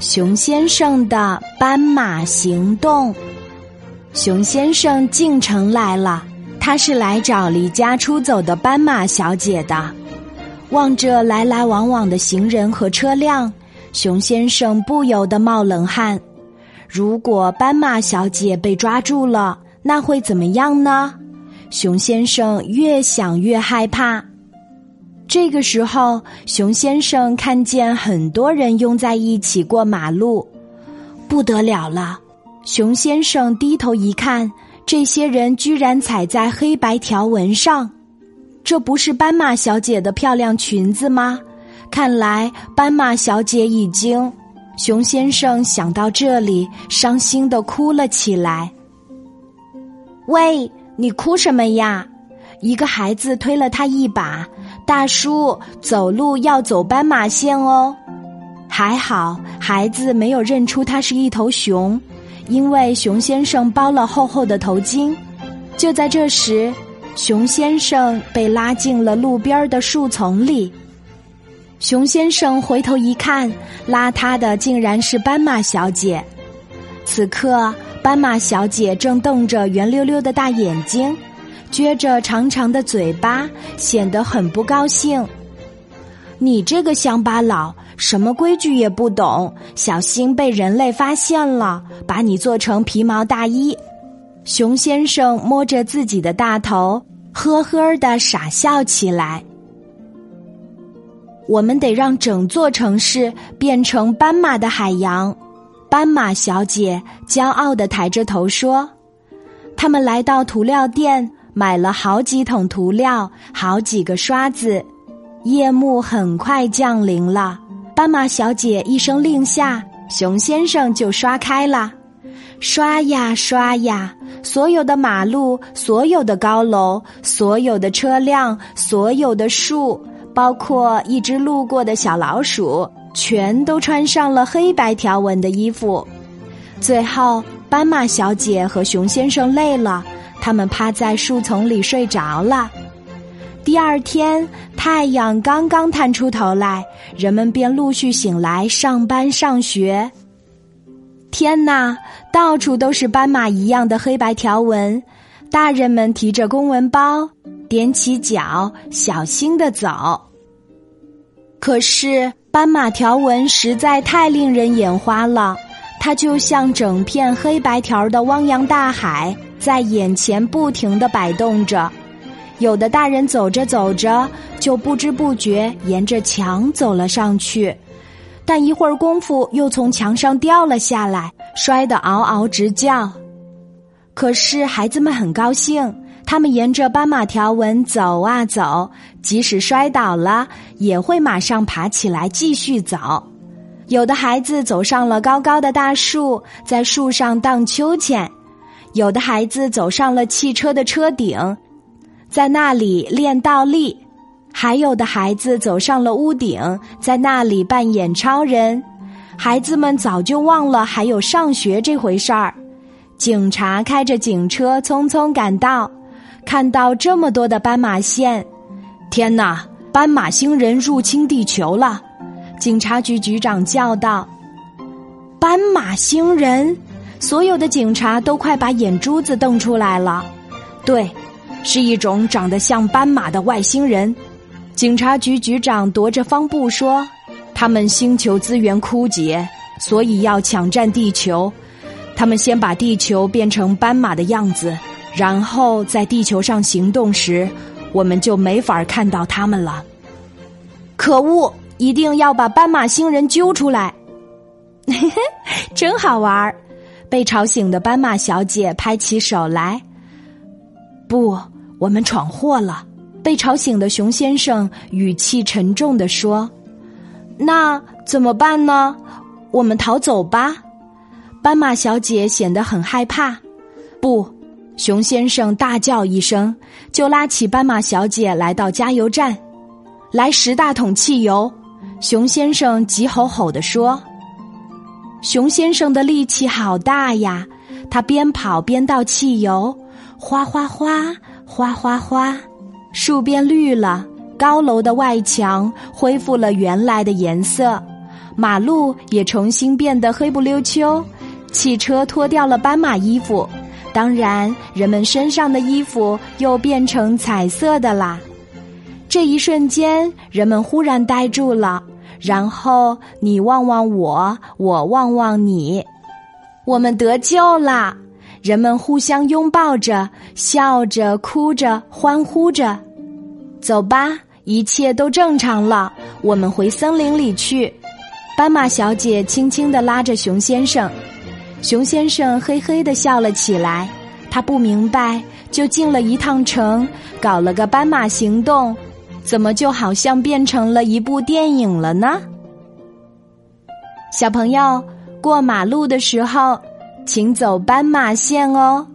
熊先生的斑马行动。熊先生进城来了，他是来找离家出走的斑马小姐的。望着来来往往的行人和车辆，熊先生不由得冒冷汗。如果斑马小姐被抓住了，那会怎么样呢？熊先生越想越害怕。这个时候，熊先生看见很多人拥在一起过马路，不得了了！熊先生低头一看，这些人居然踩在黑白条纹上，这不是斑马小姐的漂亮裙子吗？看来斑马小姐已经……熊先生想到这里，伤心的哭了起来。喂，你哭什么呀？一个孩子推了他一把。大叔，走路要走斑马线哦。还好，孩子没有认出他是一头熊，因为熊先生包了厚厚的头巾。就在这时，熊先生被拉进了路边的树丛里。熊先生回头一看，拉他的竟然是斑马小姐。此刻，斑马小姐正瞪着圆溜溜的大眼睛。撅着长长的嘴巴，显得很不高兴。你这个乡巴佬，什么规矩也不懂，小心被人类发现了，把你做成皮毛大衣。熊先生摸着自己的大头，呵呵的傻笑起来。我们得让整座城市变成斑马的海洋。斑马小姐骄傲的抬着头说：“他们来到涂料店。”买了好几桶涂料，好几个刷子。夜幕很快降临了，斑马小姐一声令下，熊先生就刷开了。刷呀刷呀，所有的马路，所有的高楼，所有的车辆，所有的树，包括一只路过的小老鼠，全都穿上了黑白条纹的衣服。最后，斑马小姐和熊先生累了。他们趴在树丛里睡着了。第二天，太阳刚刚探出头来，人们便陆续醒来上班上学。天哪，到处都是斑马一样的黑白条纹。大人们提着公文包，踮起脚，小心的走。可是，斑马条纹实在太令人眼花了，它就像整片黑白条的汪洋大海。在眼前不停的摆动着，有的大人走着走着就不知不觉沿着墙走了上去，但一会儿功夫又从墙上掉了下来，摔得嗷嗷直叫。可是孩子们很高兴，他们沿着斑马条纹走啊走，即使摔倒了也会马上爬起来继续走。有的孩子走上了高高的大树，在树上荡秋千。有的孩子走上了汽车的车顶，在那里练倒立；还有的孩子走上了屋顶，在那里扮演超人。孩子们早就忘了还有上学这回事儿。警察开着警车匆匆赶到，看到这么多的斑马线，天哪！斑马星人入侵地球了！警察局局长叫道：“斑马星人！”所有的警察都快把眼珠子瞪出来了。对，是一种长得像斑马的外星人。警察局局长踱着方步说：“他们星球资源枯竭，所以要抢占地球。他们先把地球变成斑马的样子，然后在地球上行动时，我们就没法看到他们了。可恶！一定要把斑马星人揪出来。嘿嘿，真好玩儿。”被吵醒的斑马小姐拍起手来。不，我们闯祸了。被吵醒的熊先生语气沉重的说：“那怎么办呢？我们逃走吧。”斑马小姐显得很害怕。不，熊先生大叫一声，就拉起斑马小姐来到加油站，来十大桶汽油。熊先生急吼吼的说。熊先生的力气好大呀！他边跑边倒汽油，哗哗哗，哗哗哗，树变绿了，高楼的外墙恢复了原来的颜色，马路也重新变得黑不溜秋，汽车脱掉了斑马衣服，当然，人们身上的衣服又变成彩色的啦。这一瞬间，人们忽然呆住了，然后你望望我，我望望你，我们得救啦！人们互相拥抱着，笑着、哭着、欢呼着。走吧，一切都正常了。我们回森林里去。斑马小姐轻轻地拉着熊先生，熊先生嘿嘿地笑了起来。他不明白，就进了一趟城，搞了个斑马行动，怎么就好像变成了一部电影了呢？小朋友，过马路的时候。请走斑马线哦。